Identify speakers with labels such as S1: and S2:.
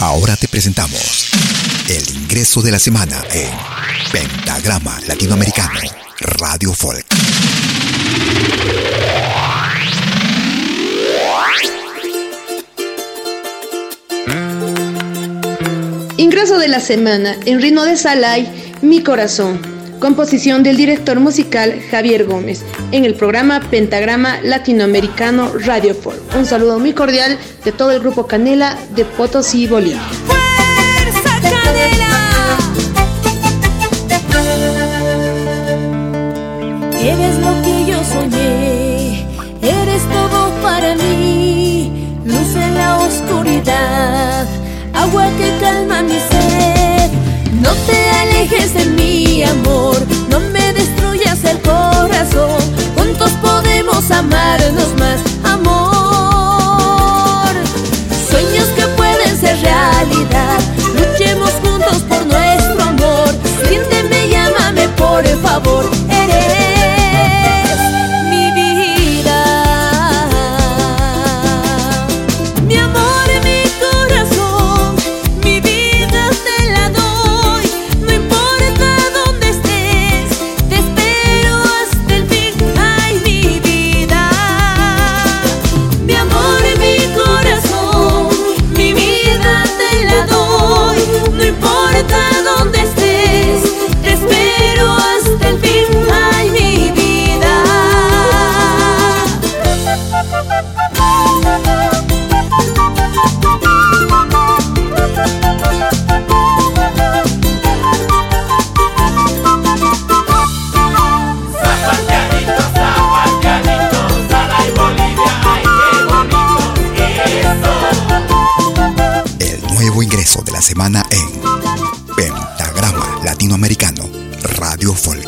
S1: Ahora te presentamos el ingreso de la semana en Pentagrama Latinoamericano Radio Folk.
S2: Ingreso de la semana en ritmo de Salai, Mi Corazón. Composición del director musical Javier Gómez en el programa Pentagrama Latinoamericano Radio. Un saludo muy cordial de todo el grupo Canela de Potosí, Bolivia.
S3: ¡Fuerza Canela! Eres lo que yo soñé, eres todo para mí, luz en la oscuridad, agua que calma mi sed. No te alejes de mi amor,
S1: semana en Pentagrama Latinoamericano Radio Folk.